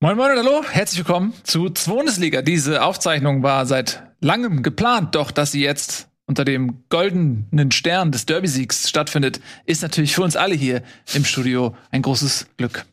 Moin Moin und hallo, herzlich willkommen zu Bundesliga. Diese Aufzeichnung war seit langem geplant, doch dass sie jetzt unter dem goldenen Stern des Derby-Siegs stattfindet, ist natürlich für uns alle hier im Studio ein großes Glück.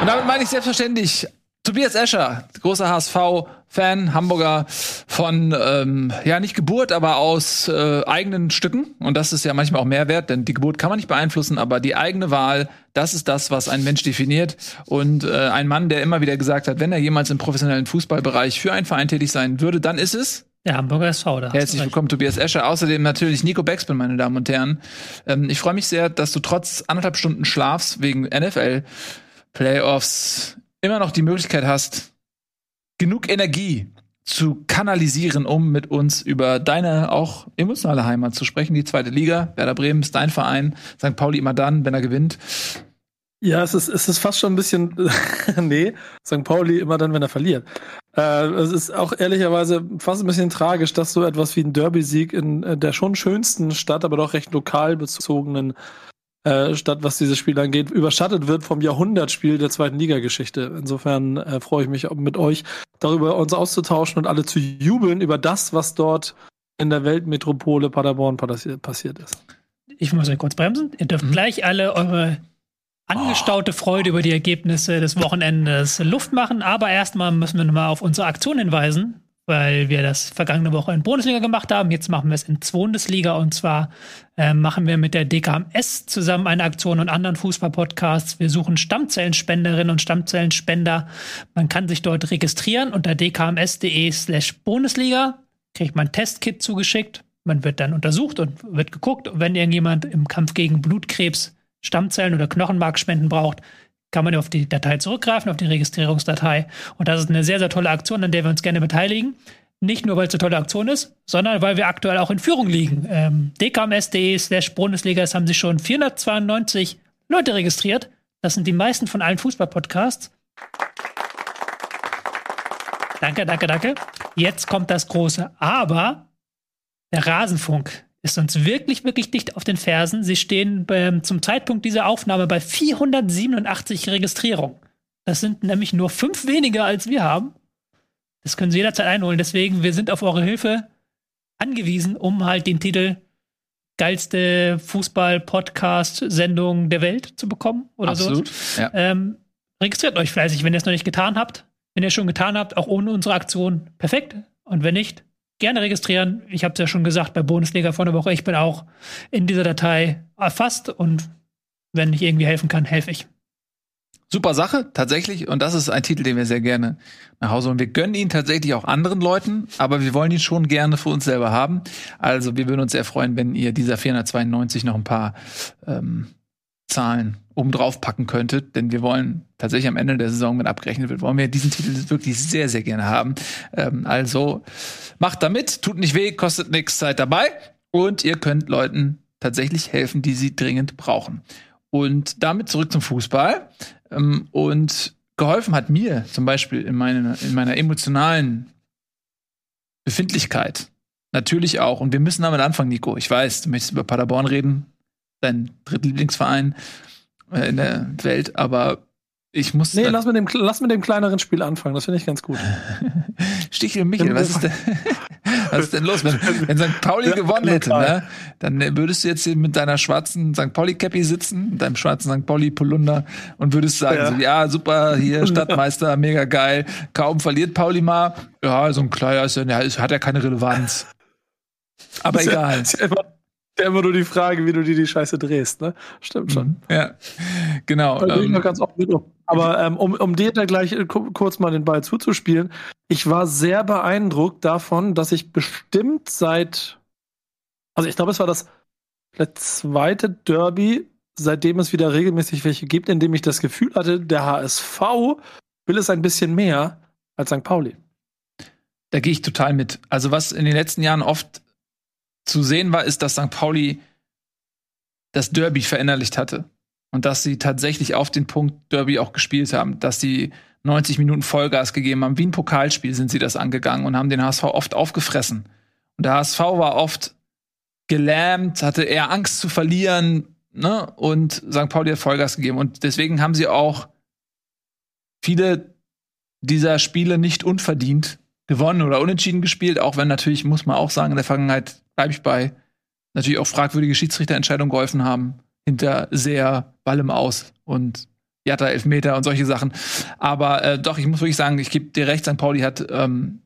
Und damit meine ich selbstverständlich Tobias Escher, großer HSV-Fan, Hamburger von, ähm, ja, nicht Geburt, aber aus äh, eigenen Stücken. Und das ist ja manchmal auch Mehrwert, denn die Geburt kann man nicht beeinflussen, aber die eigene Wahl, das ist das, was ein Mensch definiert. Und äh, ein Mann, der immer wieder gesagt hat, wenn er jemals im professionellen Fußballbereich für einen Verein tätig sein würde, dann ist es der Hamburger SV, da Herzlich willkommen, Tobias Escher. Außerdem natürlich Nico Beckspin, meine Damen und Herren. Ähm, ich freue mich sehr, dass du trotz anderthalb Stunden Schlafs wegen NFL Playoffs immer noch die Möglichkeit hast, genug Energie zu kanalisieren, um mit uns über deine auch emotionale Heimat zu sprechen. Die zweite Liga, Werder Bremen ist dein Verein. St. Pauli immer dann, wenn er gewinnt. Ja, es ist, es ist fast schon ein bisschen, nee, St. Pauli immer dann, wenn er verliert. Äh, es ist auch ehrlicherweise fast ein bisschen tragisch, dass so etwas wie ein Derby-Sieg in äh, der schon schönsten Stadt, aber doch recht lokal bezogenen äh, Stadt, was dieses Spiel angeht, überschattet wird vom Jahrhundertspiel der zweiten Liga-Geschichte. Insofern äh, freue ich mich mit euch darüber uns auszutauschen und alle zu jubeln über das, was dort in der Weltmetropole Paderborn passiert ist. Ich muss euch kurz bremsen. Ihr dürft mhm. gleich alle eure angestaute oh. Freude über die Ergebnisse des Wochenendes Luft machen. Aber erstmal müssen wir nochmal auf unsere Aktion hinweisen weil wir das vergangene Woche in Bundesliga gemacht haben. Jetzt machen wir es in Bundesliga und zwar äh, machen wir mit der DKMS zusammen eine Aktion und anderen Fußballpodcasts. Wir suchen Stammzellenspenderinnen und Stammzellenspender. Man kann sich dort registrieren unter dkms.de slash Bundesliga. Kriegt man ein Testkit zugeschickt. Man wird dann untersucht und wird geguckt. wenn irgendjemand im Kampf gegen Blutkrebs Stammzellen oder Knochenmarkspenden braucht, kann man auf die Datei zurückgreifen, auf die Registrierungsdatei. Und das ist eine sehr, sehr tolle Aktion, an der wir uns gerne beteiligen. Nicht nur, weil es eine tolle Aktion ist, sondern weil wir aktuell auch in Führung liegen. Ähm, dkms.de slash Bundesliga, es haben sich schon 492 Leute registriert. Das sind die meisten von allen Fußballpodcasts. Danke, danke, danke. Jetzt kommt das große Aber. Der Rasenfunk ist uns wirklich, wirklich dicht auf den Fersen. Sie stehen ähm, zum Zeitpunkt dieser Aufnahme bei 487 Registrierungen. Das sind nämlich nur fünf weniger als wir haben. Das können Sie jederzeit einholen. Deswegen, wir sind auf eure Hilfe angewiesen, um halt den Titel geilste Fußball-Podcast-Sendung der Welt zu bekommen oder Absolut, so. Ja. Ähm, registriert euch fleißig, wenn ihr es noch nicht getan habt. Wenn ihr es schon getan habt, auch ohne unsere Aktion, perfekt. Und wenn nicht, gerne registrieren. Ich habe es ja schon gesagt bei Bundesliga vor einer Woche. Ich bin auch in dieser Datei erfasst und wenn ich irgendwie helfen kann, helfe ich. Super Sache, tatsächlich. Und das ist ein Titel, den wir sehr gerne nach Hause holen. Wir gönnen ihn tatsächlich auch anderen Leuten, aber wir wollen ihn schon gerne für uns selber haben. Also wir würden uns sehr freuen, wenn ihr dieser 492 noch ein paar ähm, Zahlen oben drauf packen könntet, denn wir wollen tatsächlich am Ende der Saison, wenn abgerechnet wird, wollen wir diesen Titel wirklich sehr, sehr gerne haben. Ähm, also macht damit, tut nicht weh, kostet nichts, seid dabei und ihr könnt Leuten tatsächlich helfen, die sie dringend brauchen. Und damit zurück zum Fußball. Ähm, und geholfen hat mir zum Beispiel in, meine, in meiner emotionalen Befindlichkeit natürlich auch. Und wir müssen damit anfangen, Nico. Ich weiß, du möchtest über Paderborn reden dein Drittlieblingsverein äh, in der Welt, aber ich muss. Nee, lass mit, dem, lass mit dem kleineren Spiel anfangen, das finde ich ganz gut. Stichel Michel, was ist, denn, was ist denn los? Wenn, wenn St. Pauli ja, gewonnen hätte, ne, dann würdest du jetzt hier mit deiner schwarzen St. Pauli-Cappy sitzen, mit deinem schwarzen St. Pauli-Polunder und würdest sagen, ja. So, ja, super, hier Stadtmeister, mega geil. Kaum verliert Pauli mal. Ja, so ein kleiner ist ja, hat ja keine Relevanz. Aber egal. Ja, ja immer nur die Frage, wie du dir die Scheiße drehst, ne? Stimmt schon. Mhm. Ja, genau. Da ähm, ganz oft mit um. Aber ähm, um, um dir da gleich äh, kurz mal den Ball zuzuspielen, ich war sehr beeindruckt davon, dass ich bestimmt seit, also ich glaube, es war das zweite Derby, seitdem es wieder regelmäßig welche gibt, in dem ich das Gefühl hatte, der HSV will es ein bisschen mehr als St. Pauli. Da gehe ich total mit. Also was in den letzten Jahren oft zu sehen war, ist, dass St. Pauli das Derby verinnerlicht hatte. Und dass sie tatsächlich auf den Punkt Derby auch gespielt haben, dass sie 90 Minuten Vollgas gegeben haben. Wie ein Pokalspiel sind sie das angegangen und haben den HSV oft aufgefressen. Und der HSV war oft gelähmt, hatte eher Angst zu verlieren, ne? Und St. Pauli hat Vollgas gegeben. Und deswegen haben sie auch viele dieser Spiele nicht unverdient gewonnen oder unentschieden gespielt, auch wenn natürlich, muss man auch sagen, in der Vergangenheit bleibe ich bei, natürlich auch fragwürdige Schiedsrichterentscheidungen geholfen haben, hinter sehr Ballem aus und Jatta Elfmeter und solche Sachen. Aber äh, doch, ich muss wirklich sagen, ich gebe dir recht, St. Pauli hat ähm,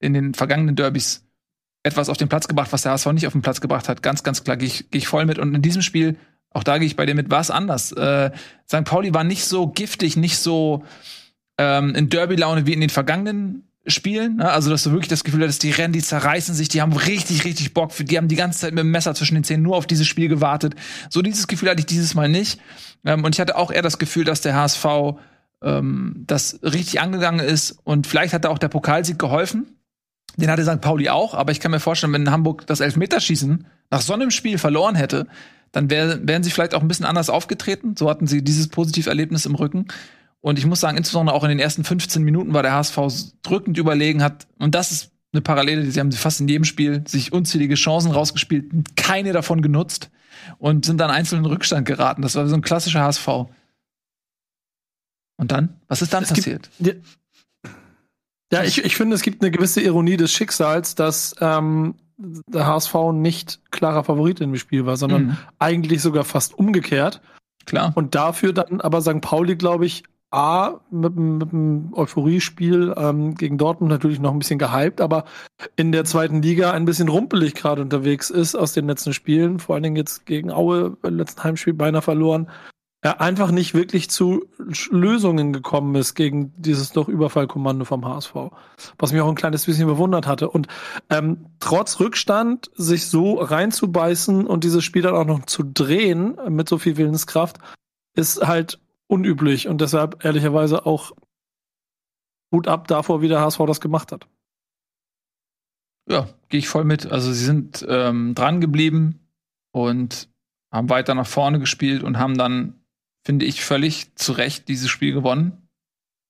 in den vergangenen Derbys etwas auf den Platz gebracht, was der HSV nicht auf den Platz gebracht hat. Ganz, ganz klar, gehe ich, geh ich voll mit. Und in diesem Spiel, auch da gehe ich bei dir mit, war es anders. Äh, St. Pauli war nicht so giftig, nicht so ähm, in Derby-Laune wie in den vergangenen Spielen. Ne? Also, dass du wirklich das Gefühl hattest, die rennen, die zerreißen sich, die haben richtig, richtig Bock. Die haben die ganze Zeit mit dem Messer zwischen den Zähnen nur auf dieses Spiel gewartet. So dieses Gefühl hatte ich dieses Mal nicht. Ähm, und ich hatte auch eher das Gefühl, dass der HSV ähm, das richtig angegangen ist. Und vielleicht hat da auch der Pokalsieg geholfen. Den hatte St. Pauli auch, aber ich kann mir vorstellen, wenn Hamburg das Elfmeterschießen nach so einem Spiel verloren hätte, dann wär, wären sie vielleicht auch ein bisschen anders aufgetreten. So hatten sie dieses Positiverlebnis im Rücken. Und ich muss sagen, insbesondere auch in den ersten 15 Minuten war der HSV drückend überlegen, hat, und das ist eine Parallele, die haben sie fast in jedem Spiel sich unzählige Chancen rausgespielt, keine davon genutzt und sind dann einzeln in Rückstand geraten. Das war so ein klassischer HSV. Und dann? Was ist dann es passiert? Gibt, ja, ich, ich finde, es gibt eine gewisse Ironie des Schicksals, dass ähm, der HSV nicht klarer Favorit in dem Spiel war, sondern mhm. eigentlich sogar fast umgekehrt. Klar. Und dafür dann aber St. Pauli, glaube ich, A, mit, mit einem Euphorie-Spiel ähm, gegen Dortmund natürlich noch ein bisschen gehypt, aber in der zweiten Liga ein bisschen rumpelig gerade unterwegs ist aus den letzten Spielen, vor allen Dingen jetzt gegen Aue, im letzten Heimspiel beinahe verloren, er einfach nicht wirklich zu Lösungen gekommen ist gegen dieses doch Überfallkommando vom HSV. Was mich auch ein kleines bisschen bewundert hatte. Und ähm, trotz Rückstand sich so reinzubeißen und dieses Spiel dann auch noch zu drehen mit so viel Willenskraft, ist halt unüblich und deshalb ehrlicherweise auch gut ab davor, wie der HSV das gemacht hat. Ja, gehe ich voll mit. Also sie sind ähm, dran geblieben und haben weiter nach vorne gespielt und haben dann, finde ich, völlig zu Recht dieses Spiel gewonnen.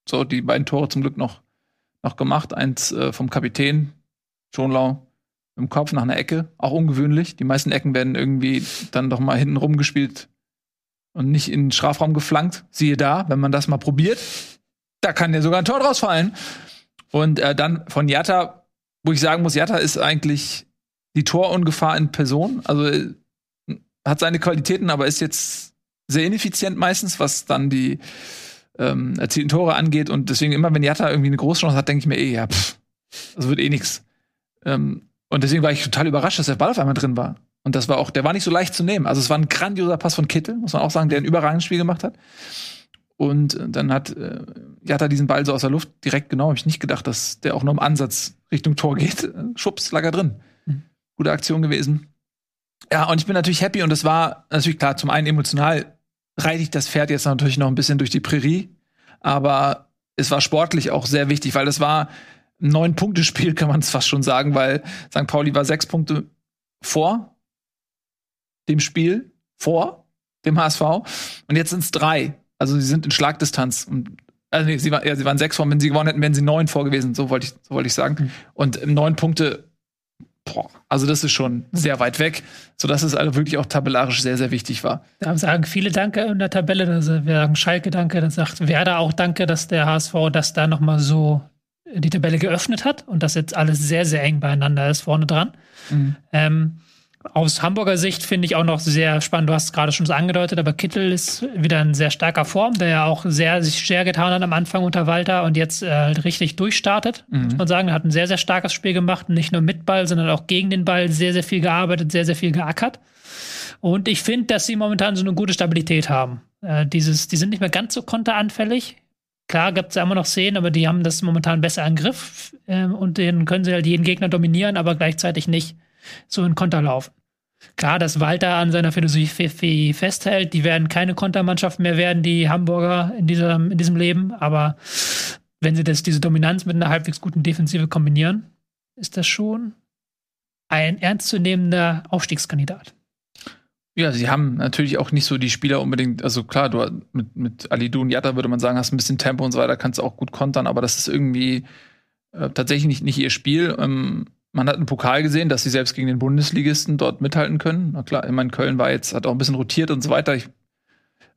So, die beiden Tore zum Glück noch, noch gemacht. Eins äh, vom Kapitän, Schonlau, im Kopf nach einer Ecke. Auch ungewöhnlich. Die meisten Ecken werden irgendwie dann doch mal hinten rumgespielt und nicht in den Strafraum geflankt. Siehe da, wenn man das mal probiert, da kann ja sogar ein Tor draus fallen. Und äh, dann von Jatta, wo ich sagen muss, Jatta ist eigentlich die Torungefahr in Person. Also äh, hat seine Qualitäten, aber ist jetzt sehr ineffizient meistens, was dann die ähm, erzielten Tore angeht. Und deswegen immer, wenn Jatta irgendwie eine Großchance hat, denke ich mir eh, ja, pff, das wird eh nix. Ähm, und deswegen war ich total überrascht, dass der Ball auf einmal drin war. Und das war auch, der war nicht so leicht zu nehmen. Also es war ein grandioser Pass von Kittel, muss man auch sagen, der ein überragendes Spiel gemacht hat. Und dann hat äh, Jatta diesen Ball so aus der Luft direkt genau, habe ich nicht gedacht, dass der auch nur im Ansatz Richtung Tor geht. Schubs, lag er drin. Mhm. Gute Aktion gewesen. Ja, und ich bin natürlich happy und das war natürlich klar, zum einen emotional reite ich das Pferd jetzt natürlich noch ein bisschen durch die Prärie, aber es war sportlich auch sehr wichtig, weil es war ein Neun-Punkte-Spiel, kann man es fast schon sagen, weil St. Pauli war sechs Punkte vor dem Spiel vor dem HSV. Und jetzt sind es drei. Also sie sind in Schlagdistanz. Und, also nee, sie, war, ja, sie waren sechs vor. Wenn sie gewonnen hätten, wären sie neun vor gewesen. So wollte ich, so wollte ich sagen. Mhm. Und neun Punkte, boah, also das ist schon sehr weit weg, sodass es also wirklich auch tabellarisch sehr, sehr wichtig war. Da sagen viele Danke in der Tabelle. wir sagen Schalke Danke, dann sagt Werder auch Danke, dass der HSV das da nochmal so die Tabelle geöffnet hat und dass jetzt alles sehr, sehr eng beieinander ist vorne dran. Mhm. Ähm, aus Hamburger Sicht finde ich auch noch sehr spannend. Du hast es gerade schon so angedeutet, aber Kittel ist wieder in sehr starker Form, der ja auch sehr sich schwer getan hat am Anfang unter Walter und jetzt äh, richtig durchstartet, mhm. muss man sagen. Er hat ein sehr, sehr starkes Spiel gemacht, nicht nur mit Ball, sondern auch gegen den Ball sehr, sehr viel gearbeitet, sehr, sehr viel geackert. Und ich finde, dass sie momentan so eine gute Stabilität haben. Äh, dieses, die sind nicht mehr ganz so konteranfällig. Klar gibt es ja immer noch Szenen, aber die haben das momentan besser im Griff äh, und den können sie halt jeden Gegner dominieren, aber gleichzeitig nicht so in Konter laufen. Klar, dass Walter an seiner Philosophie festhält, die werden keine Kontermannschaft mehr werden, die Hamburger in diesem, in diesem Leben, aber wenn sie das, diese Dominanz mit einer halbwegs guten Defensive kombinieren, ist das schon ein ernstzunehmender Aufstiegskandidat. Ja, sie haben natürlich auch nicht so die Spieler unbedingt, also klar, du mit, mit Alidu und Jatta würde man sagen, hast ein bisschen Tempo und so weiter, kannst auch gut kontern, aber das ist irgendwie äh, tatsächlich nicht, nicht ihr Spiel. Ähm, Man hat einen Pokal gesehen, dass sie selbst gegen den Bundesligisten dort mithalten können. Na klar, ich meine, Köln war jetzt, hat auch ein bisschen rotiert und so weiter. Ich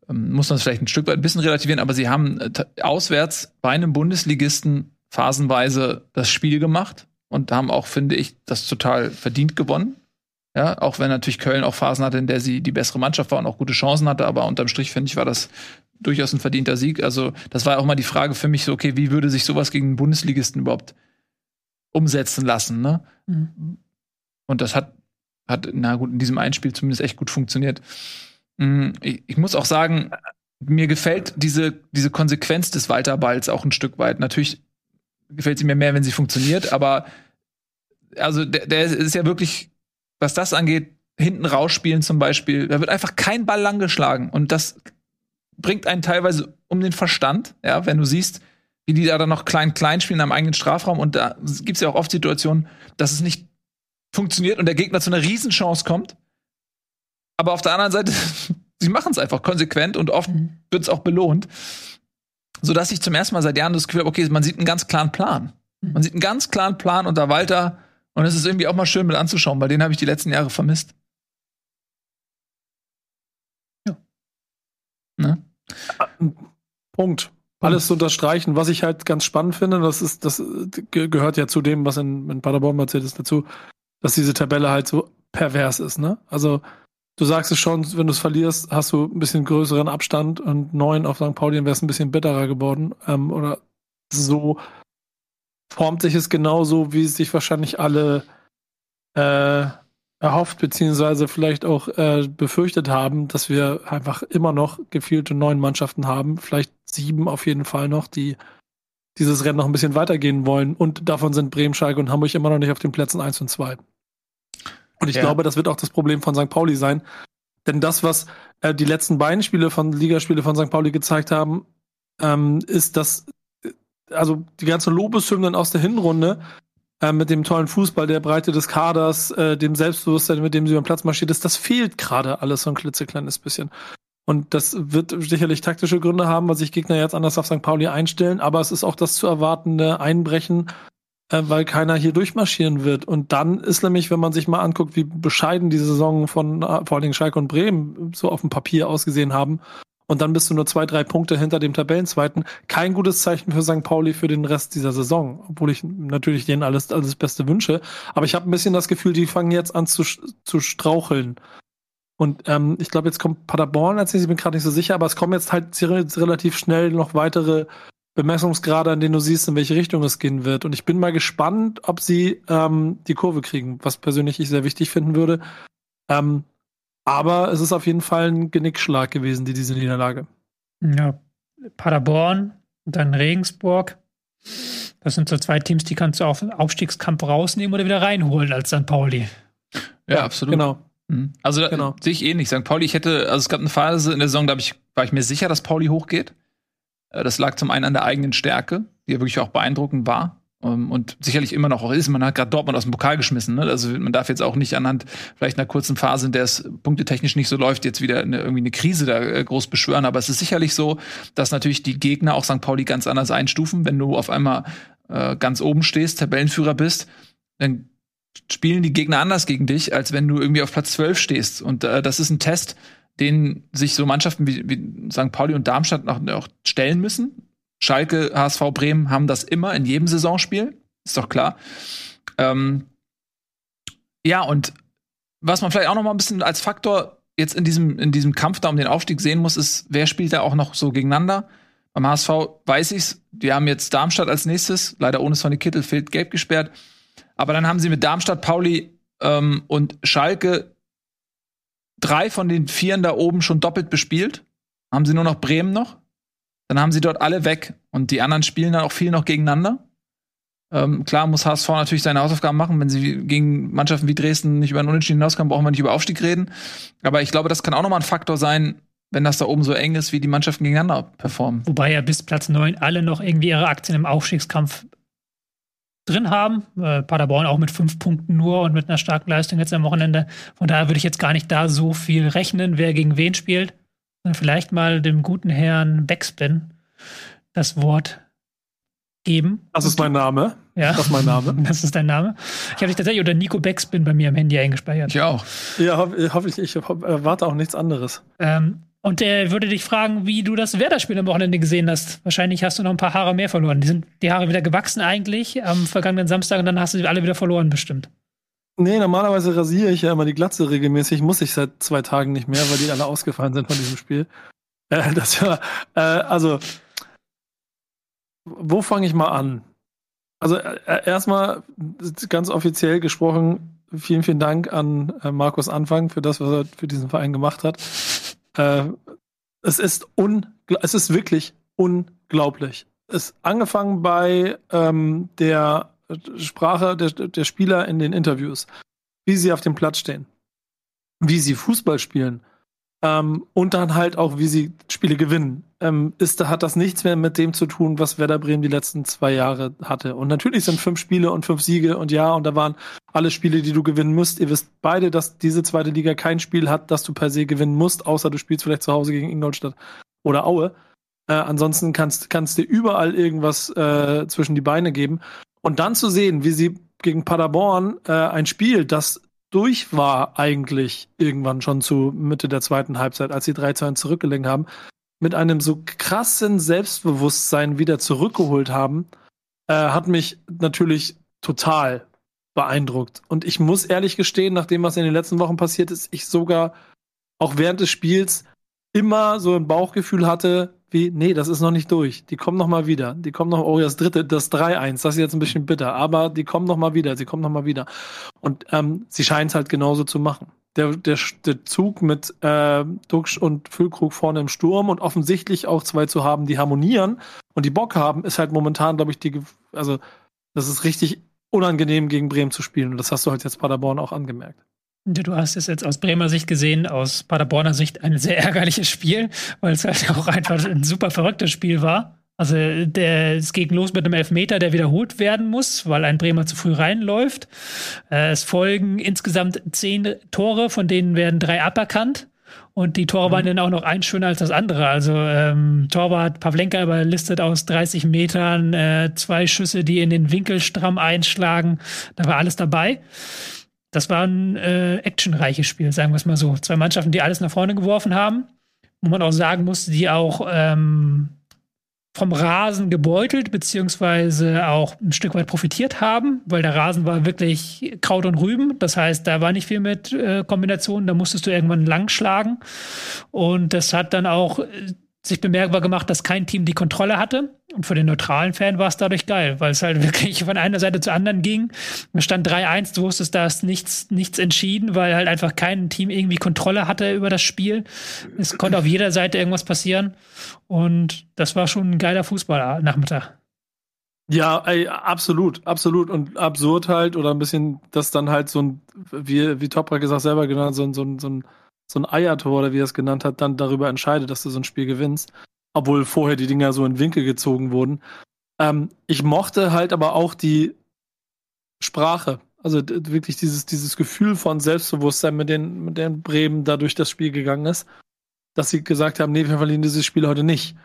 ähm, muss das vielleicht ein Stück weit ein bisschen relativieren, aber sie haben äh, auswärts bei einem Bundesligisten phasenweise das Spiel gemacht und haben auch, finde ich, das total verdient gewonnen. Ja, auch wenn natürlich Köln auch Phasen hatte, in der sie die bessere Mannschaft war und auch gute Chancen hatte, aber unterm Strich, finde ich, war das durchaus ein verdienter Sieg. Also, das war auch mal die Frage für mich so, okay, wie würde sich sowas gegen einen Bundesligisten überhaupt umsetzen lassen, ne? Mhm. Und das hat, hat, na gut, in diesem Einspiel zumindest echt gut funktioniert. Mhm, ich, ich muss auch sagen, mir gefällt diese, diese Konsequenz des Walterballs auch ein Stück weit. Natürlich gefällt sie mir mehr, wenn sie funktioniert, aber also der, der ist ja wirklich, was das angeht, hinten rausspielen zum Beispiel, da wird einfach kein Ball lang geschlagen und das bringt einen teilweise um den Verstand, ja, wenn du siehst, wie die da dann noch klein klein spielen am eigenen Strafraum und da gibt es ja auch oft Situationen, dass es nicht funktioniert und der Gegner zu einer Riesenchance kommt. Aber auf der anderen Seite, sie machen es einfach konsequent und oft mhm. wird es auch belohnt sodass ich zum ersten Mal seit Jahren das Gefühl habe, okay, man sieht einen ganz klaren Plan. Man sieht einen ganz klaren Plan unter Walter und es ist irgendwie auch mal schön mit anzuschauen, weil den habe ich die letzten Jahre vermisst. Ja. Ne? Punkt. Alles zu unterstreichen, was ich halt ganz spannend finde, das ist, das gehört ja zu dem, was in, in Paderborn erzählt ist, dazu, dass diese Tabelle halt so pervers ist, ne? Also, du sagst es schon, wenn du es verlierst, hast du ein bisschen größeren Abstand und neun auf St. Pauli wäre es ein bisschen bitterer geworden. Ähm, oder so formt sich es genauso, wie es sich wahrscheinlich alle äh, erhofft, beziehungsweise vielleicht auch äh, befürchtet haben, dass wir einfach immer noch gefehlte neun Mannschaften haben, vielleicht sieben auf jeden Fall noch, die dieses Rennen noch ein bisschen weitergehen wollen. Und davon sind Bremen, Schalke und Hamburg immer noch nicht auf den Plätzen eins und zwei. Und ich ja. glaube, das wird auch das Problem von St. Pauli sein. Denn das, was äh, die letzten beiden Spiele von Ligaspiele von St. Pauli gezeigt haben, ähm, ist, dass äh, also die ganzen Lobeshymnen aus der Hinrunde äh, mit dem tollen Fußball, der Breite des Kaders, äh, dem Selbstbewusstsein, mit dem sie über den Platz marschiert ist, das fehlt gerade alles so ein klitzekleines bisschen. Und das wird sicherlich taktische Gründe haben, weil sich Gegner jetzt anders auf St. Pauli einstellen, aber es ist auch das zu erwartende Einbrechen äh, weil keiner hier durchmarschieren wird. Und dann ist nämlich, wenn man sich mal anguckt, wie bescheiden die Saison von äh, vor allen Dingen Schalke und Bremen so auf dem Papier ausgesehen haben, und dann bist du nur zwei, drei Punkte hinter dem Tabellenzweiten. Kein gutes Zeichen für St. Pauli für den Rest dieser Saison, obwohl ich natürlich denen alles, alles Beste wünsche. Aber ich habe ein bisschen das Gefühl, die fangen jetzt an zu, zu straucheln. Und ähm, ich glaube, jetzt kommt Paderborn als ich bin gerade nicht so sicher, aber es kommen jetzt halt relativ schnell noch weitere Bemessungsgrade, an denen du siehst, in welche Richtung es gehen wird. Und ich bin mal gespannt, ob sie ähm, die Kurve kriegen, was persönlich ich sehr wichtig finden würde. Ähm, aber es ist auf jeden Fall ein Genickschlag gewesen, die diese Niederlage. Ja, Paderborn, dann Regensburg. Das sind so zwei Teams, die kannst du auf den Aufstiegskampf rausnehmen oder wieder reinholen als St. Pauli. Ja, ja absolut. Genau. Mhm. Also da, genau. sehe ich ähnlich. St. Pauli, ich hätte, also es gab eine Phase in der Saison, da ich, war ich mir sicher, dass Pauli hochgeht. Äh, das lag zum einen an der eigenen Stärke, die ja wirklich auch beeindruckend war. Ähm, und sicherlich immer noch auch ist. Man hat gerade Dortmund aus dem Pokal geschmissen. Ne? Also man darf jetzt auch nicht anhand vielleicht einer kurzen Phase, in der es punktetechnisch nicht so läuft, jetzt wieder eine, irgendwie eine Krise da äh, groß beschwören. Aber es ist sicherlich so, dass natürlich die Gegner auch St. Pauli ganz anders einstufen. Wenn du auf einmal äh, ganz oben stehst, Tabellenführer bist, dann spielen die Gegner anders gegen dich, als wenn du irgendwie auf Platz 12 stehst. Und äh, das ist ein Test, den sich so Mannschaften wie, wie St. Pauli und Darmstadt auch, auch stellen müssen. Schalke, HSV, Bremen haben das immer in jedem Saisonspiel, ist doch klar. Ähm, ja, und was man vielleicht auch noch mal ein bisschen als Faktor jetzt in diesem, in diesem Kampf da um den Aufstieg sehen muss, ist, wer spielt da auch noch so gegeneinander? Beim HSV weiß ich's, die haben jetzt Darmstadt als nächstes, leider ohne Sonny Kittel fehlt gelb gesperrt. Aber dann haben sie mit Darmstadt, Pauli ähm, und Schalke drei von den Vieren da oben schon doppelt bespielt. Haben sie nur noch Bremen noch. Dann haben sie dort alle weg und die anderen spielen dann auch viel noch gegeneinander. Ähm, klar muss HSV natürlich seine Hausaufgaben machen. Wenn sie gegen Mannschaften wie Dresden nicht über einen Unentschieden hinauskommen, brauchen wir nicht über Aufstieg reden. Aber ich glaube, das kann auch nochmal ein Faktor sein, wenn das da oben so eng ist, wie die Mannschaften gegeneinander performen. Wobei ja bis Platz 9 alle noch irgendwie ihre Aktien im Aufstiegskampf drin haben. Äh, Paderborn auch mit fünf Punkten nur und mit einer starken Leistung jetzt am Wochenende. Von daher würde ich jetzt gar nicht da so viel rechnen, wer gegen wen spielt. Vielleicht mal dem guten Herrn Backspin das Wort geben. Das ist mein Name. Ja. Das ist mein Name. Das ist dein Name. Ich habe dich tatsächlich unter Nico Backspin bei mir am Handy eingespeichert. Ich auch. Ja, hoffe ho ich. Ich erwarte auch nichts anderes. Ähm, und der würde dich fragen, wie du das Werder-Spiel am Wochenende gesehen hast. Wahrscheinlich hast du noch ein paar Haare mehr verloren. Die sind die Haare wieder gewachsen eigentlich am vergangenen Samstag und dann hast du sie alle wieder verloren bestimmt. Nee, normalerweise rasiere ich ja immer die Glatze regelmäßig. Muss ich seit zwei Tagen nicht mehr, weil die alle ausgefallen sind von diesem Spiel. Äh, das war, äh, also, wo fange ich mal an? Also, äh, erstmal ganz offiziell gesprochen, vielen, vielen Dank an äh, Markus Anfang für das, was er für diesen Verein gemacht hat. Äh, es ist es ist wirklich unglaublich. Es angefangen bei ähm, der Sprache der, der Spieler in den Interviews, wie sie auf dem Platz stehen, wie sie Fußball spielen ähm, und dann halt auch, wie sie Spiele gewinnen. Ähm, ist, hat das nichts mehr mit dem zu tun, was Werder Bremen die letzten zwei Jahre hatte. Und natürlich sind fünf Spiele und fünf Siege und ja, und da waren alle Spiele, die du gewinnen musst. Ihr wisst beide, dass diese zweite Liga kein Spiel hat, das du per se gewinnen musst, außer du spielst vielleicht zu Hause gegen Ingolstadt oder Aue. Äh, ansonsten kannst, kannst dir überall irgendwas äh, zwischen die Beine geben. Und dann zu sehen, wie sie gegen Paderborn äh, ein Spiel, das durch war eigentlich irgendwann schon zu Mitte der zweiten Halbzeit, als sie 3 zu 1 zurückgelegen haben, mit einem so krassen Selbstbewusstsein wieder zurückgeholt haben, äh, hat mich natürlich total beeindruckt. Und ich muss ehrlich gestehen, nach dem, was in den letzten Wochen passiert ist, ich sogar auch während des Spiels immer so ein Bauchgefühl hatte, wie, nee, das ist noch nicht durch. Die kommen noch mal wieder. Die kommen noch, oh, das dritte, das 3-1, das ist jetzt ein bisschen bitter, aber die kommen noch mal wieder, sie kommen noch mal wieder. Und ähm, sie scheinen es halt genauso zu machen. Der, der, der Zug mit äh, Duxch und Füllkrug vorne im Sturm und offensichtlich auch zwei zu haben, die harmonieren und die Bock haben, ist halt momentan, glaube ich, die, also das ist richtig unangenehm gegen Bremen zu spielen. Und das hast du halt jetzt Paderborn auch angemerkt. Du hast es jetzt aus Bremer Sicht gesehen, aus Paderborner Sicht ein sehr ärgerliches Spiel, weil es halt auch einfach ein super verrücktes Spiel war. Also der, es geht los mit einem Elfmeter, der wiederholt werden muss, weil ein Bremer zu früh reinläuft. Äh, es folgen insgesamt zehn Tore, von denen werden drei aberkannt. Und die Tore mhm. waren dann auch noch ein schöner als das andere. Also ähm, Torwart Pavlenka überlistet aus 30 Metern, äh, zwei Schüsse, die in den Winkel stramm einschlagen. Da war alles dabei. Das war ein äh, actionreiches Spiel, sagen wir es mal so. Zwei Mannschaften, die alles nach vorne geworfen haben. Wo man auch sagen musste, die auch ähm, vom Rasen gebeutelt, beziehungsweise auch ein Stück weit profitiert haben, weil der Rasen war wirklich Kraut und Rüben. Das heißt, da war nicht viel mit äh, Kombinationen, da musstest du irgendwann lang schlagen. Und das hat dann auch äh, sich bemerkbar gemacht, dass kein Team die Kontrolle hatte. Und für den neutralen Fan war es dadurch geil, weil es halt wirklich von einer Seite zur anderen ging. Es stand 3-1, du wusstest, da ist nichts, nichts entschieden, weil halt einfach kein Team irgendwie Kontrolle hatte über das Spiel. Es konnte auf jeder Seite irgendwas passieren. Und das war schon ein geiler Fußballnachmittag. Ja, ey, absolut, absolut. Und absurd halt, oder ein bisschen, dass dann halt so ein, wie, wie Toprak gesagt selber genannt, so ein, so ein, so ein so ein Eiertor oder wie er es genannt hat, dann darüber entscheidet, dass du so ein Spiel gewinnst. Obwohl vorher die Dinger so in Winkel gezogen wurden. Ähm, ich mochte halt aber auch die Sprache. Also wirklich dieses, dieses Gefühl von Selbstbewusstsein, mit dem mit den Bremen dadurch das Spiel gegangen ist, dass sie gesagt haben, nee, wir verlieren dieses Spiel heute nicht.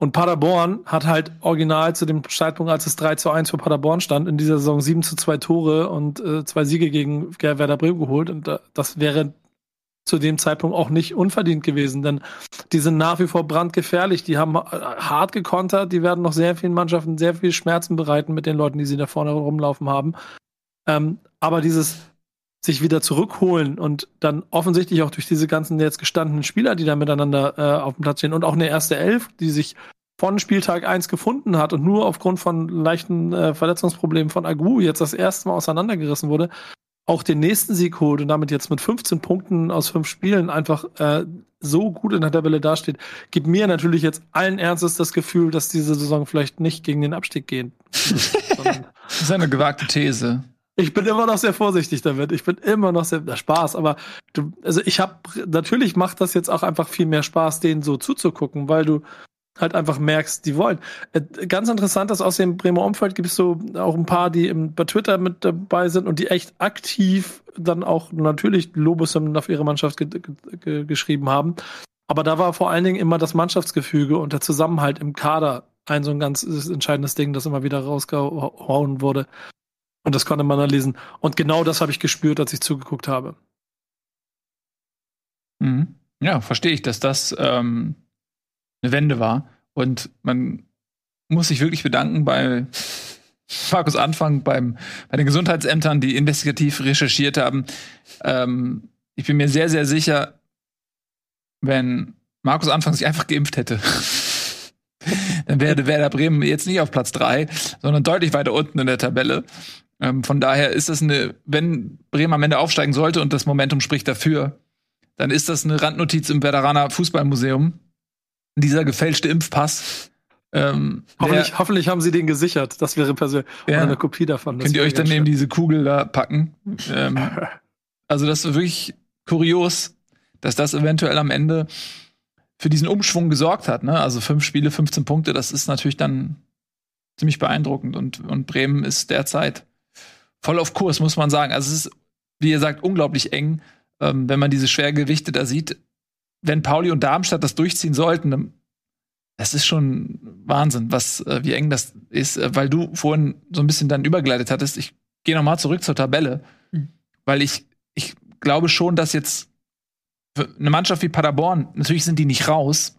Und Paderborn hat halt original zu dem Zeitpunkt, als es 3 zu 1 für Paderborn stand, in dieser Saison 7 zu 2 Tore und äh, zwei Siege gegen Werder Bremen geholt. Und äh, das wäre zu dem Zeitpunkt auch nicht unverdient gewesen, denn die sind nach wie vor brandgefährlich. Die haben äh, hart gekontert, die werden noch sehr vielen Mannschaften sehr viel Schmerzen bereiten mit den Leuten, die sie da vorne rumlaufen haben. Ähm, aber dieses sich wieder zurückholen und dann offensichtlich auch durch diese ganzen jetzt gestandenen Spieler, die da miteinander äh, auf dem Platz stehen und auch eine erste Elf, die sich von Spieltag 1 gefunden hat und nur aufgrund von leichten äh, Verletzungsproblemen von Agu jetzt das erste Mal auseinandergerissen wurde, auch den nächsten Sieg holt und damit jetzt mit 15 Punkten aus fünf Spielen einfach äh, so gut in der Tabelle dasteht, gibt mir natürlich jetzt allen Ernstes das Gefühl, dass diese Saison vielleicht nicht gegen den Abstieg gehen. das ist eine gewagte These. Ich bin immer noch sehr vorsichtig damit. Ich bin immer noch sehr, Spaß, aber du, also ich habe, natürlich macht das jetzt auch einfach viel mehr Spaß, denen so zuzugucken, weil du halt einfach merkst, die wollen. Äh, ganz interessant, dass aus dem Bremer Umfeld gibt es so auch ein paar, die im, bei Twitter mit dabei sind und die echt aktiv dann auch natürlich Lobeshymnen auf ihre Mannschaft ge ge geschrieben haben. Aber da war vor allen Dingen immer das Mannschaftsgefüge und der Zusammenhalt im Kader ein so ein ganz entscheidendes Ding, das immer wieder rausgehauen wurde. Und das konnte man dann lesen. Und genau das habe ich gespürt, als ich zugeguckt habe. Mhm. Ja, verstehe ich, dass das ähm, eine Wende war. Und man muss sich wirklich bedanken bei Markus Anfang beim, bei den Gesundheitsämtern, die investigativ recherchiert haben. Ähm, ich bin mir sehr, sehr sicher, wenn Markus Anfang sich einfach geimpft hätte, dann wäre Werder Bremen jetzt nicht auf Platz drei, sondern deutlich weiter unten in der Tabelle. Ähm, von daher ist das eine, wenn Bremen am Ende aufsteigen sollte und das Momentum spricht dafür, dann ist das eine Randnotiz im Werderaner Fußballmuseum. Dieser gefälschte Impfpass. Ähm, hoffentlich, der, hoffentlich haben sie den gesichert. Das wäre persönlich ja, eine Kopie davon. Könnt ihr euch dann neben diese Kugel da packen. Ähm, also das ist wirklich kurios, dass das eventuell am Ende für diesen Umschwung gesorgt hat. Ne? Also fünf Spiele, 15 Punkte, das ist natürlich dann ziemlich beeindruckend. Und, und Bremen ist derzeit voll auf Kurs, muss man sagen. Also es ist, wie ihr sagt, unglaublich eng, ähm, wenn man diese Schwergewichte da sieht. Wenn Pauli und Darmstadt das durchziehen sollten, das ist schon Wahnsinn, was äh, wie eng das ist, äh, weil du vorhin so ein bisschen dann übergeleitet hattest. Ich gehe noch mal zurück zur Tabelle, mhm. weil ich ich glaube schon, dass jetzt eine Mannschaft wie Paderborn, natürlich sind die nicht raus,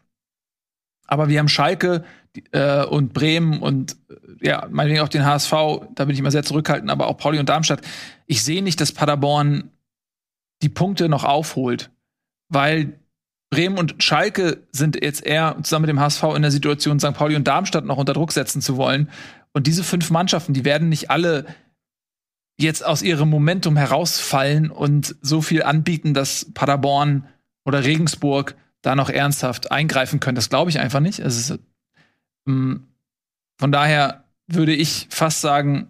aber wir haben Schalke äh, und Bremen und äh, ja, meinetwegen auch den HSV, da bin ich immer sehr zurückhaltend, aber auch Pauli und Darmstadt. Ich sehe nicht, dass Paderborn die Punkte noch aufholt, weil Bremen und Schalke sind jetzt eher zusammen mit dem HSV in der Situation, St. Pauli und Darmstadt noch unter Druck setzen zu wollen. Und diese fünf Mannschaften, die werden nicht alle jetzt aus ihrem Momentum herausfallen und so viel anbieten, dass Paderborn oder Regensburg da noch ernsthaft eingreifen können. Das glaube ich einfach nicht. Ist, ähm, von daher würde ich fast sagen,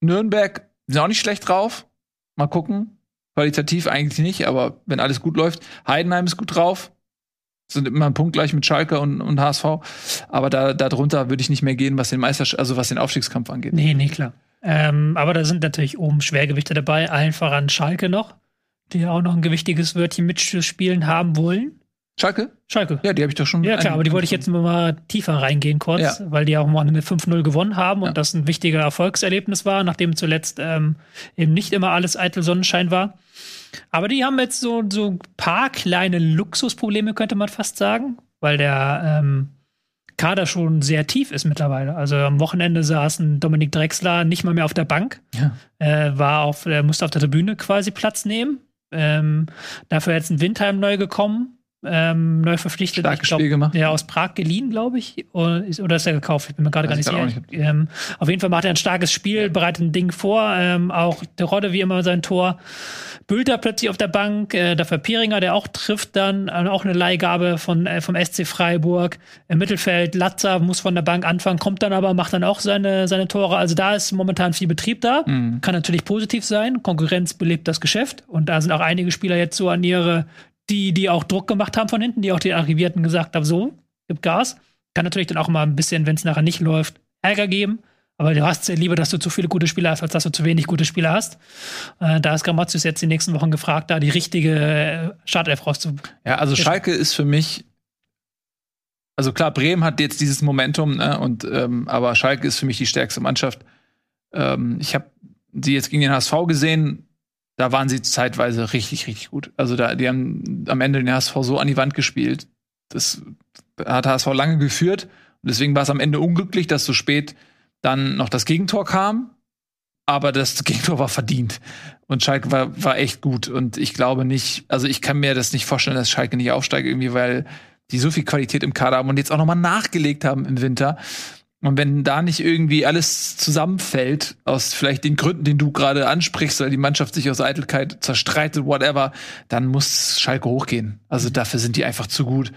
Nürnberg sind auch nicht schlecht drauf. Mal gucken. Qualitativ eigentlich nicht, aber wenn alles gut läuft. Heidenheim ist gut drauf. Sind immer ein Punkt gleich mit Schalke und, und HSV. Aber da, darunter würde ich nicht mehr gehen, was den Meister, also was den Aufstiegskampf angeht. Nee, nee, klar. Ähm, aber da sind natürlich oben Schwergewichte dabei, allen voran Schalke noch, die auch noch ein gewichtiges Wörtchen mitzuspielen haben wollen. Schalke? Schalke. Ja, die habe ich doch schon. Ja, klar, aber die wollte ich jetzt mal tiefer reingehen kurz, ja. weil die auch mal mit 5-0 gewonnen haben und ja. das ein wichtiger Erfolgserlebnis war, nachdem zuletzt ähm, eben nicht immer alles eitel Sonnenschein war. Aber die haben jetzt so, so ein paar kleine Luxusprobleme, könnte man fast sagen, weil der ähm, Kader schon sehr tief ist mittlerweile. Also am Wochenende saß ein Dominik Drexler nicht mal mehr auf der Bank, ja. äh, war auf, er musste auf der Tribüne quasi Platz nehmen. Ähm, dafür jetzt ein Windheim neu gekommen, ähm, neu verpflichtet. Starkes glaub, Spiel gemacht. Ja, aus Prag geliehen, glaube ich. Oder ist, oder ist er gekauft? Ich bin mir gerade gar nicht sicher. Ähm, auf jeden Fall macht er ein starkes Spiel, bereitet ein Ding vor. Ähm, auch der Rodde wie immer sein Tor. Bülter plötzlich auf der Bank, äh, dafür Peringer, der auch trifft dann, äh, auch eine Leihgabe von, äh, vom SC Freiburg. Im Mittelfeld, Latza muss von der Bank anfangen, kommt dann aber, macht dann auch seine, seine Tore. Also da ist momentan viel Betrieb da. Mhm. Kann natürlich positiv sein. Konkurrenz belebt das Geschäft. Und da sind auch einige Spieler jetzt so an ihre die, die auch Druck gemacht haben von hinten, die auch den Arrivierten gesagt haben, so, gib Gas. Kann natürlich dann auch mal ein bisschen, wenn es nachher nicht läuft, Ärger geben. Aber du hast lieber, dass du zu viele gute Spieler hast, als dass du zu wenig gute Spieler hast. Äh, da ist Grammatius jetzt die nächsten Wochen gefragt, da die richtige äh, Startelf rauszu. Ja, also Schalke ist für mich, also klar, Bremen hat jetzt dieses Momentum, ne, und ähm, aber Schalke ist für mich die stärkste Mannschaft. Ähm, ich habe sie jetzt gegen den HSV gesehen, da waren sie zeitweise richtig, richtig gut. Also da, die haben am Ende den HSV so an die Wand gespielt. Das hat HSV lange geführt. Und deswegen war es am Ende unglücklich, dass so spät dann noch das Gegentor kam. Aber das Gegentor war verdient. Und Schalke war, war echt gut. Und ich glaube nicht, also ich kann mir das nicht vorstellen, dass Schalke nicht aufsteigt, irgendwie, weil die so viel Qualität im Kader haben und jetzt auch noch mal nachgelegt haben im Winter. Und wenn da nicht irgendwie alles zusammenfällt, aus vielleicht den Gründen, den du gerade ansprichst, weil die Mannschaft sich aus Eitelkeit zerstreitet, whatever, dann muss Schalke hochgehen. Also dafür sind die einfach zu gut.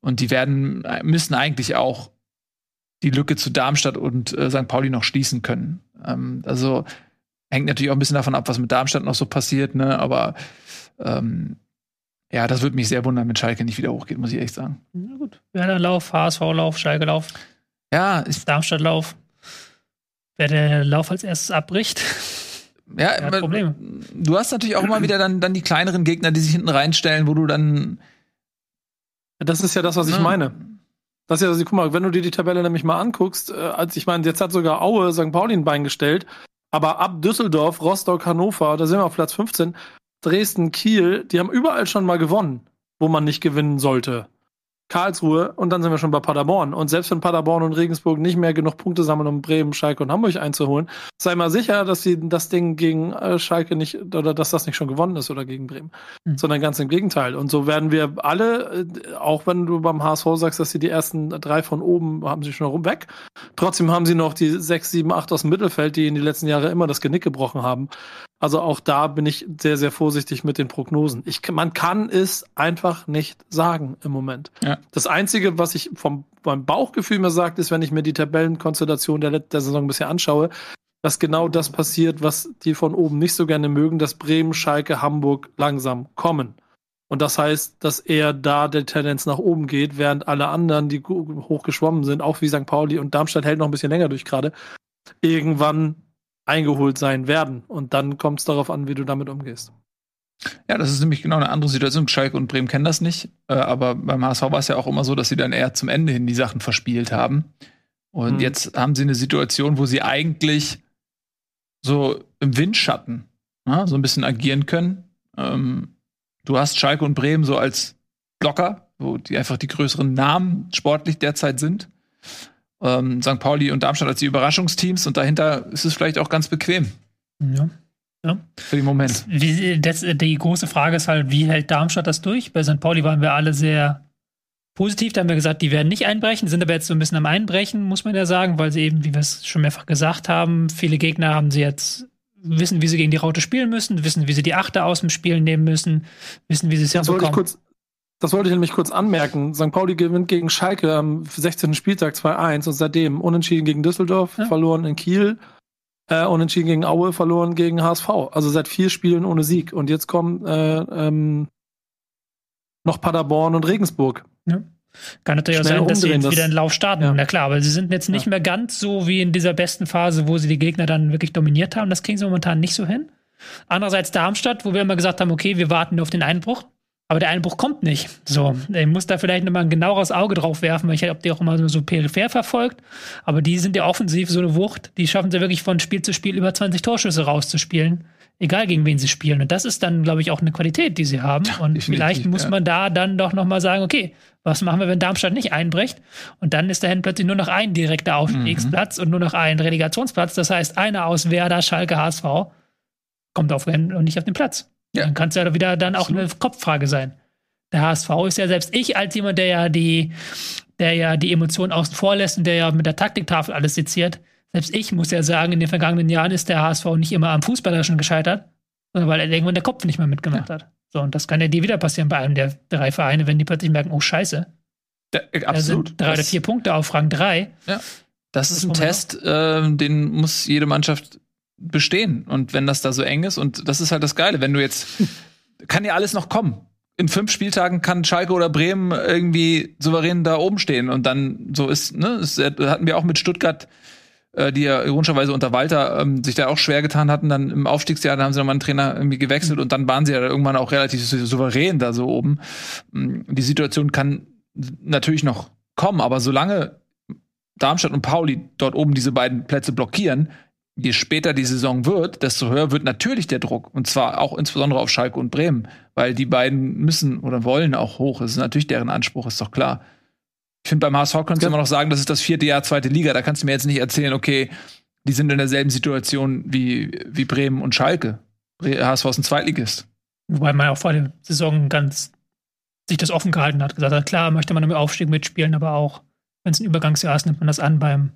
Und die werden, müssen eigentlich auch die Lücke zu Darmstadt und äh, St. Pauli noch schließen können. Ähm, also hängt natürlich auch ein bisschen davon ab, was mit Darmstadt noch so passiert, ne? Aber ähm, ja, das würde mich sehr wundern, wenn Schalke nicht wieder hochgeht, muss ich echt sagen. Na gut. Werder Lauf, HSV Lauf, Schalke Lauf. Ja, ist Darmstadt-Lauf. Wer der Lauf als erstes abbricht. Ja, hat Probleme. du hast natürlich auch immer wieder dann, dann die kleineren Gegner, die sich hinten reinstellen, wo du dann. Das ist ja das, was ich meine. Das ist ja, also, guck mal, wenn du dir die Tabelle nämlich mal anguckst, äh, als ich meine, jetzt hat sogar Aue St. Pauli ein Bein gestellt, aber ab Düsseldorf, Rostock, Hannover, da sind wir auf Platz 15, Dresden, Kiel, die haben überall schon mal gewonnen, wo man nicht gewinnen sollte. Karlsruhe und dann sind wir schon bei Paderborn. Und selbst wenn Paderborn und Regensburg nicht mehr genug Punkte sammeln, um Bremen, Schalke und Hamburg einzuholen, sei mal sicher, dass sie das Ding gegen äh, Schalke nicht oder dass das nicht schon gewonnen ist oder gegen Bremen, mhm. sondern ganz im Gegenteil. Und so werden wir alle, äh, auch wenn du beim HSV sagst, dass sie die ersten drei von oben haben sie schon rum weg, trotzdem haben sie noch die sechs, sieben, acht aus dem Mittelfeld, die in den letzten Jahren immer das Genick gebrochen haben. Also auch da bin ich sehr, sehr vorsichtig mit den Prognosen. Ich, man kann es einfach nicht sagen im Moment. Ja. Das Einzige, was ich vom meinem Bauchgefühl mir sagt, ist, wenn ich mir die Tabellenkonstellation der, der Saison bisher anschaue, dass genau das passiert, was die von oben nicht so gerne mögen, dass Bremen, Schalke, Hamburg langsam kommen. Und das heißt, dass eher da der Tendenz nach oben geht, während alle anderen, die hochgeschwommen sind, auch wie St. Pauli und Darmstadt hält noch ein bisschen länger durch gerade, irgendwann eingeholt sein werden. Und dann kommt es darauf an, wie du damit umgehst. Ja, das ist nämlich genau eine andere Situation. Schalke und Bremen kennen das nicht. Äh, aber beim HSV war es ja auch immer so, dass sie dann eher zum Ende hin die Sachen verspielt haben. Und mhm. jetzt haben sie eine Situation, wo sie eigentlich so im Windschatten ja, so ein bisschen agieren können. Ähm, du hast Schalke und Bremen so als Blocker, wo die einfach die größeren Namen sportlich derzeit sind ähm, St. Pauli und Darmstadt als die Überraschungsteams und dahinter ist es vielleicht auch ganz bequem. Ja. Ja. Für den Moment. Wie, das, die große Frage ist halt, wie hält Darmstadt das durch? Bei St. Pauli waren wir alle sehr positiv. Da haben wir gesagt, die werden nicht einbrechen, sind aber jetzt so ein bisschen am Einbrechen, muss man ja sagen, weil sie eben, wie wir es schon mehrfach gesagt haben, viele Gegner haben sie jetzt wissen, wie sie gegen die Raute spielen müssen, wissen, wie sie die Achte aus dem Spiel nehmen müssen, wissen, wie sie es ja bekommen. Kurz, das wollte ich nämlich kurz anmerken. St. Pauli gewinnt gegen Schalke am 16. Spieltag 2-1 und seitdem unentschieden gegen Düsseldorf, ja. verloren in Kiel, äh, unentschieden gegen Aue, verloren gegen HSV. Also seit vier Spielen ohne Sieg. Und jetzt kommen äh, ähm, noch Paderborn und Regensburg. Ja. Kann natürlich auch sein, dass sie jetzt wieder einen Lauf starten. Ja. Na klar, aber sie sind jetzt nicht ja. mehr ganz so wie in dieser besten Phase, wo sie die Gegner dann wirklich dominiert haben. Das kriegen sie momentan nicht so hin. Andererseits Darmstadt, wo wir immer gesagt haben, okay, wir warten nur auf den Einbruch. Aber der Einbruch kommt nicht. So, ich muss da vielleicht nochmal ein genaueres Auge drauf werfen, weil ich habe die auch immer so peripher verfolgt. Aber die sind ja offensiv so eine Wucht. Die schaffen es ja wirklich von Spiel zu Spiel über 20 Torschüsse rauszuspielen. Egal gegen wen sie spielen. Und das ist dann, glaube ich, auch eine Qualität, die sie haben. Und Definitiv, vielleicht muss man da dann doch nochmal sagen, okay, was machen wir, wenn Darmstadt nicht einbricht? Und dann ist dahin plötzlich nur noch ein direkter Aufstiegsplatz mhm. und nur noch ein Relegationsplatz. Das heißt, einer aus Werder, Schalke, HSV kommt auf Rennen und nicht auf den Platz. Ja. Dann kann es ja wieder dann auch eine Kopffrage sein. Der HSV ist ja selbst ich als jemand, der ja die, der ja die Emotionen außen vor lässt und der ja mit der Taktiktafel alles seziert. Selbst ich muss ja sagen, in den vergangenen Jahren ist der HSV nicht immer am Fußballerischen gescheitert, sondern weil er irgendwann der Kopf nicht mehr mitgemacht ja. hat. So, und das kann ja dir wieder passieren bei einem der drei Vereine, wenn die plötzlich merken, oh Scheiße. Da, absolut. Da drei das, oder vier Punkte auf Rang drei. Ja. Das, das ist ein Test, äh, den muss jede Mannschaft bestehen. Und wenn das da so eng ist, und das ist halt das Geile, wenn du jetzt, kann ja alles noch kommen. In fünf Spieltagen kann Schalke oder Bremen irgendwie souverän da oben stehen. Und dann so ist, ne, das hatten wir auch mit Stuttgart, äh, die ja ironischerweise unter Walter ähm, sich da auch schwer getan hatten. Dann im Aufstiegsjahr, da haben sie nochmal einen Trainer irgendwie gewechselt und dann waren sie ja irgendwann auch relativ souverän da so oben. Mm, die Situation kann natürlich noch kommen, aber solange Darmstadt und Pauli dort oben diese beiden Plätze blockieren, je später die Saison wird, desto höher wird natürlich der Druck. Und zwar auch insbesondere auf Schalke und Bremen, weil die beiden müssen oder wollen auch hoch. Das ist natürlich deren Anspruch, ist doch klar. Ich finde, beim HSV kannst du immer noch sagen, das ist das vierte Jahr zweite Liga. Da kannst du mir jetzt nicht erzählen, okay, die sind in derselben Situation wie, wie Bremen und Schalke. HSV ist ein Zweitligist. Wobei man auch vor der Saison ganz sich das offen gehalten hat, gesagt hat, klar möchte man im Aufstieg mitspielen, aber auch wenn es ein Übergangsjahr ist, nimmt man das an beim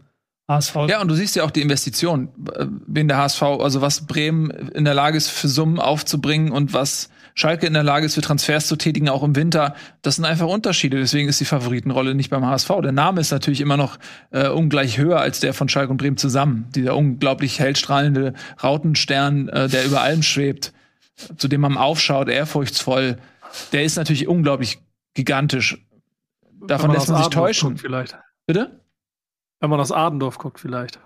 HSV. Ja, und du siehst ja auch die Investition, äh, wen der HSV, also was Bremen in der Lage ist, für Summen aufzubringen und was Schalke in der Lage ist, für Transfers zu tätigen, auch im Winter. Das sind einfach Unterschiede. Deswegen ist die Favoritenrolle nicht beim HSV. Der Name ist natürlich immer noch äh, ungleich höher als der von Schalke und Bremen zusammen. Dieser unglaublich hellstrahlende Rautenstern, äh, der über allem schwebt, zu dem man aufschaut, ehrfurchtsvoll. Der ist natürlich unglaublich gigantisch. Davon lässt man sich täuschen. Vielleicht. Bitte? Wenn man aus Adendorf guckt, vielleicht.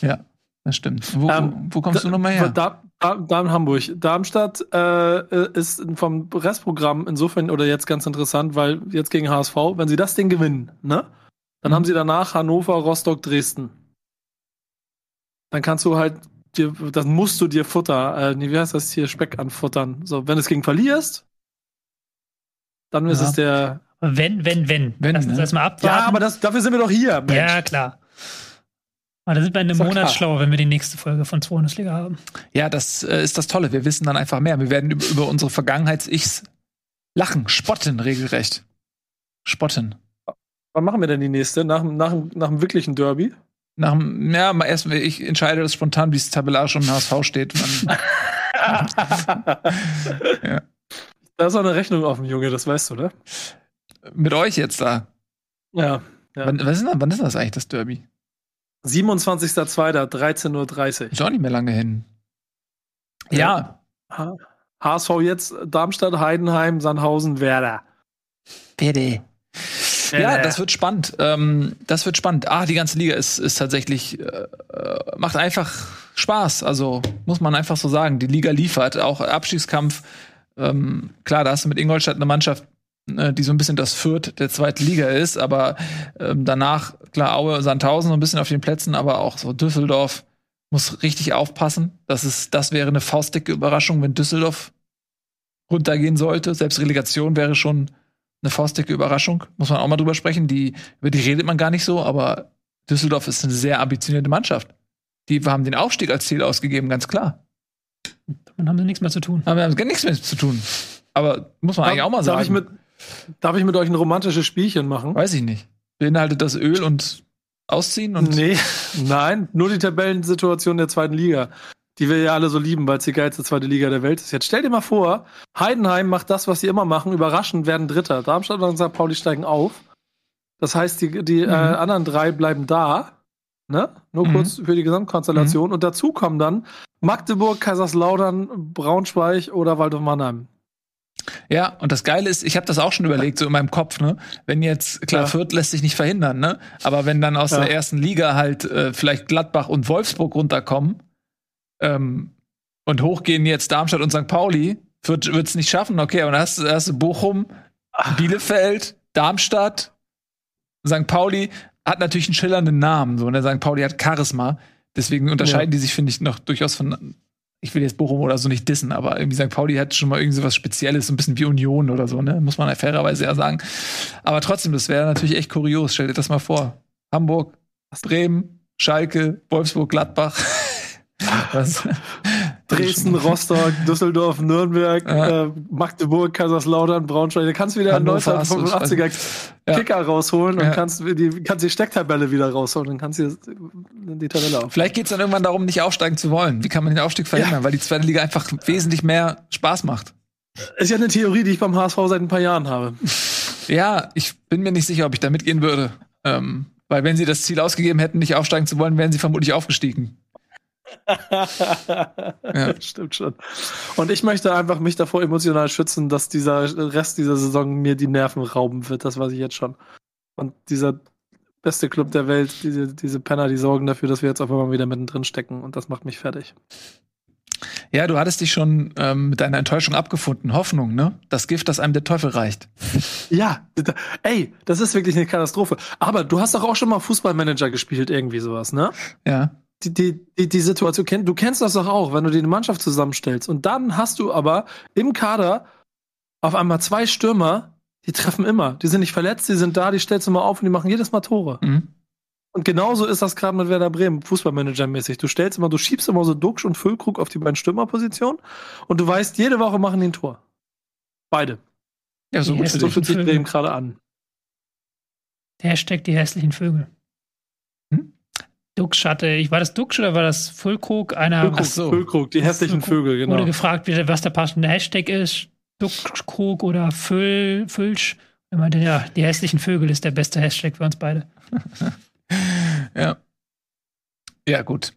Ja. Das stimmt. Wo, Ähm, wo kommst du nochmal her? Da, da, da in Hamburg. Darmstadt äh, ist vom Restprogramm insofern oder jetzt ganz interessant, weil jetzt gegen HSV, wenn sie das Ding gewinnen, ne, dann Mhm. haben sie danach Hannover, Rostock, Dresden. Dann kannst du halt dir, dann musst du dir Futter, äh, wie heißt das hier, Speck anfuttern. So, wenn du es gegen verlierst, dann ist Ja. es der. Wenn, wenn, wenn. Wenn, Lass uns ne? erstmal abwarten. Ja, aber das, dafür sind wir doch hier, Mensch. Ja, klar. Aber da sind wir in einem Monat klar. schlauer, wenn wir die nächste Folge von 2 Bundesliga haben. Ja, das äh, ist das Tolle. Wir wissen dann einfach mehr. Wir werden über, über unsere Vergangenheits-Ichs lachen, spotten regelrecht. Spotten. Wann machen wir denn die nächste? Nach, dem- nach, nach dem wirklichen Derby? Nach dem, ja, mal erst, ich entscheide das spontan, wie es tabellarisch um HSV steht. Ja. Da ist auch eine Rechnung offen, Junge, das weißt du, ne? Mit euch jetzt da. Ja. ja. Wann, ist, denn- wann ist das eigentlich, das Derby? 27.02. 13.30 Uhr. Ist auch nicht mehr lange hin. Ja, H- HSV jetzt Darmstadt, Heidenheim, Sandhausen, Werder. bitte. Ja, das wird spannend. Ähm, das wird spannend. Ah, die ganze Liga ist, ist tatsächlich, äh, macht einfach Spaß. Also muss man einfach so sagen. Die Liga liefert. Auch Abstiegskampf. Ähm, klar, da hast du mit Ingolstadt eine Mannschaft, die so ein bisschen das Fürth der zweiten Liga ist. Aber ähm, danach, klar, Aue, Sandhausen so ein bisschen auf den Plätzen, aber auch so Düsseldorf muss richtig aufpassen. Das, ist, das wäre eine faustdicke Überraschung, wenn Düsseldorf runtergehen sollte. Selbst Relegation wäre schon eine faustdicke Überraschung. Muss man auch mal drüber sprechen. Die, über die redet man gar nicht so, aber Düsseldorf ist eine sehr ambitionierte Mannschaft. Die haben den Aufstieg als Ziel ausgegeben, ganz klar. Dann haben sie nichts mehr zu tun. Aber wir haben gar nichts mehr zu tun. Aber muss man eigentlich auch mal sagen. Darf ich, mit, darf ich mit euch ein romantisches Spielchen machen? Weiß ich nicht. Beinhaltet das Öl und Ausziehen und nee, nein, nur die Tabellensituation der zweiten Liga, die wir ja alle so lieben, weil es die geilste zweite Liga der Welt ist. Jetzt stell dir mal vor, Heidenheim macht das, was sie immer machen, überraschend werden Dritter. Darmstadt und St. Pauli steigen auf. Das heißt, die, die äh, anderen drei bleiben da. Ne? Nur Mhm. kurz für die Gesamtkonstellation. Und dazu kommen dann Magdeburg, Kaiserslautern, Braunschweig oder Waldorf Mannheim. Ja, und das Geile ist, ich habe das auch schon überlegt, so in meinem Kopf, ne? Wenn jetzt, klar, Ja. Fürth lässt sich nicht verhindern, ne? Aber wenn dann aus Ja. der ersten Liga halt äh, vielleicht Gladbach und Wolfsburg runterkommen ähm, und hochgehen jetzt Darmstadt und St. Pauli, wird es nicht schaffen, okay, und dann hast, du- hast du Bochum, Bielefeld, Darmstadt, St. Pauli hat natürlich einen schillernden Namen, so, ne? St. Pauli hat Charisma, deswegen unterscheiden die sich, finde ich, noch durchaus von ich will jetzt Bochum oder so nicht dissen, aber irgendwie St. Pauli hat schon mal irgendwie so was Spezielles, so ein bisschen wie Union oder so, ne? Muss man ja fairerweise ja sagen. Aber trotzdem, das wäre natürlich echt kurios. Stell dir das mal vor. Hamburg, Bremen, Schalke, Wolfsburg, Gladbach. Was? Dresden, Rostock, Düsseldorf, Nürnberg, Ja. äh, Magdeburg, Kaiserslautern, Braunschweig. Da kannst du wieder einen Hannover hast du- 1985er Ja. Kicker rausholen Ja. und kannst die, kannst die Stecktabelle wieder rausholen und kannst dir die Tabelle auf. Vielleicht geht es dann irgendwann darum, nicht aufsteigen zu wollen. Wie kann man den Aufstieg verhindern? Weil die zweite Liga einfach wesentlich mehr Spaß macht. Ist ja eine Theorie, die ich beim HSV seit ein paar Jahren habe. Ja, ich bin mir nicht sicher, ob ich da mitgehen würde. Ähm, weil wenn sie das Ziel ausgegeben hätten, nicht aufsteigen zu wollen, wären sie vermutlich aufgestiegen. Ja. Stimmt schon. Und ich möchte einfach mich davor emotional schützen, dass dieser Rest dieser Saison mir die Nerven rauben wird. Das weiß ich jetzt schon. Und dieser beste Club der Welt, diese, diese Penner, die sorgen dafür, dass wir jetzt auf einmal wieder mittendrin stecken. Und das macht mich fertig. Ja, du hattest dich schon ähm, mit deiner Enttäuschung abgefunden. Hoffnung, ne? Das Gift, das einem der Teufel reicht. Ja, da- ey, das ist wirklich eine Katastrophe. Aber du hast doch auch schon mal Fußballmanager gespielt, irgendwie sowas, ne? Ja. Die, die, die, die Situation, kenn- du kennst das doch auch, wenn du dir eine Mannschaft zusammenstellst. Und dann hast du aber im Kader auf einmal zwei Stürmer, die treffen immer. Die sind nicht verletzt, die sind da, die stellst du mal auf und die machen jedes Mal Tore. Mhm. Und genauso ist das gerade mit Werder Bremen, Fußballmanager-mäßig. Du stellst immer, du schiebst immer so Duxch und Füllkrug auf die beiden Stürmerpositionen und du weißt, jede Woche machen die ein Tor. Beide. Ja, so gut So fühlt sich. Bremen gerade an. Hashtag die hässlichen Vögel. Hm? Dux hatte, ich war das Dux oder war das Füllkrug? Einer Füllkrug, so. Füllkrug, die hässlichen Vögel, genau. wurde gefragt, was der passende Hashtag ist. Duxkrug oder Füll, Füllsch. Er meinte, ja, die hässlichen Vögel ist der beste Hashtag für uns beide. Ja. Ja, gut.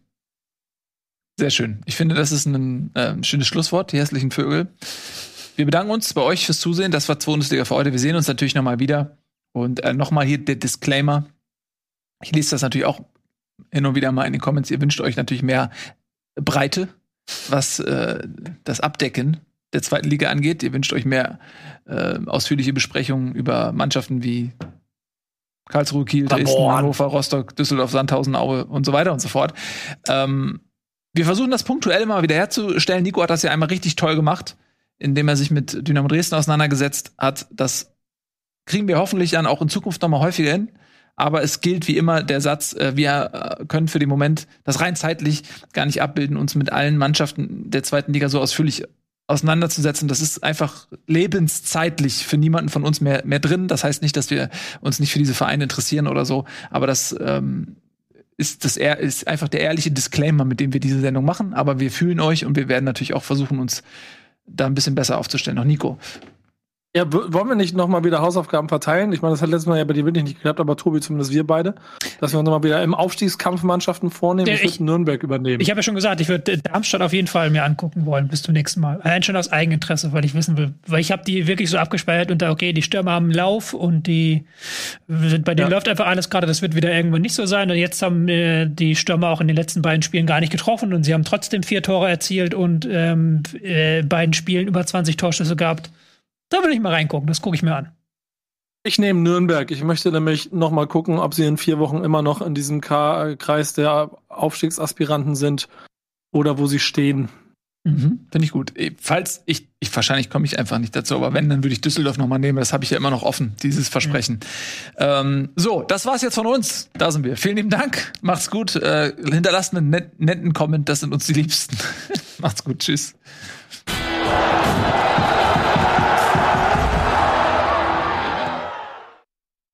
Sehr schön. Ich finde, das ist ein ähm, schönes Schlusswort, die hässlichen Vögel. Wir bedanken uns bei euch fürs Zusehen. Das war 2 Bundesliga für heute. Wir sehen uns natürlich nochmal wieder. Und äh, nochmal hier der Disclaimer. Ich lese das natürlich auch hin und wieder mal in den Comments, ihr wünscht euch natürlich mehr Breite, was äh, das Abdecken der zweiten Liga angeht. Ihr wünscht euch mehr äh, ausführliche Besprechungen über Mannschaften wie Karlsruhe, Kiel, Dresden, Hannover, Rostock, Düsseldorf, Sandhausen, Aue und so weiter und so fort. Ähm, wir versuchen das punktuell mal wieder herzustellen. Nico hat das ja einmal richtig toll gemacht, indem er sich mit Dynamo Dresden auseinandergesetzt hat. Das kriegen wir hoffentlich dann auch in Zukunft noch mal häufiger hin. Aber es gilt wie immer der Satz, äh, wir äh, können für den Moment das rein zeitlich gar nicht abbilden, uns mit allen Mannschaften der zweiten Liga so ausführlich auseinanderzusetzen. Das ist einfach lebenszeitlich für niemanden von uns mehr, mehr drin. Das heißt nicht, dass wir uns nicht für diese Vereine interessieren oder so, aber das ähm, ist, das ist einfach der ehrliche Disclaimer, mit dem wir diese Sendung machen. Aber wir fühlen euch und wir werden natürlich auch versuchen, uns da ein bisschen besser aufzustellen. Noch Nico. Ja, wollen wir nicht nochmal wieder Hausaufgaben verteilen? Ich meine, das hat letztes Mal ja bei dir wirklich nicht geklappt, aber Tobi, zumindest wir beide, dass wir uns nochmal wieder im Aufstiegskampf Mannschaften vornehmen. Der, ich würde Nürnberg übernehmen. Ich habe ja schon gesagt, ich würde Darmstadt auf jeden Fall mir angucken wollen bis zum nächsten Mal. Allein schon aus Eigeninteresse, weil ich wissen will, weil ich habe die wirklich so abgespeichert und da, okay, die Stürmer haben einen Lauf und die bei denen ja. läuft einfach alles gerade, das wird wieder irgendwann nicht so sein. Und jetzt haben äh, die Stürmer auch in den letzten beiden Spielen gar nicht getroffen und sie haben trotzdem vier Tore erzielt und ähm, äh, beiden Spielen über 20 Torschüsse gehabt. Da will ich mal reingucken, das gucke ich mir an. Ich nehme Nürnberg. Ich möchte nämlich noch mal gucken, ob sie in vier Wochen immer noch in diesem K Kreis der Aufstiegsaspiranten sind oder wo sie stehen. Mhm, Finde ich gut. Falls ich, ich wahrscheinlich komme ich einfach nicht dazu, aber wenn, dann würde ich Düsseldorf noch mal nehmen. Das habe ich ja immer noch offen, dieses Versprechen. Ja. Ähm, so, das war's jetzt von uns. Da sind wir. Vielen lieben Dank. Macht's gut. Äh, hinterlasst einen net netten Comment. Das sind uns die Liebsten. Macht's gut. Tschüss.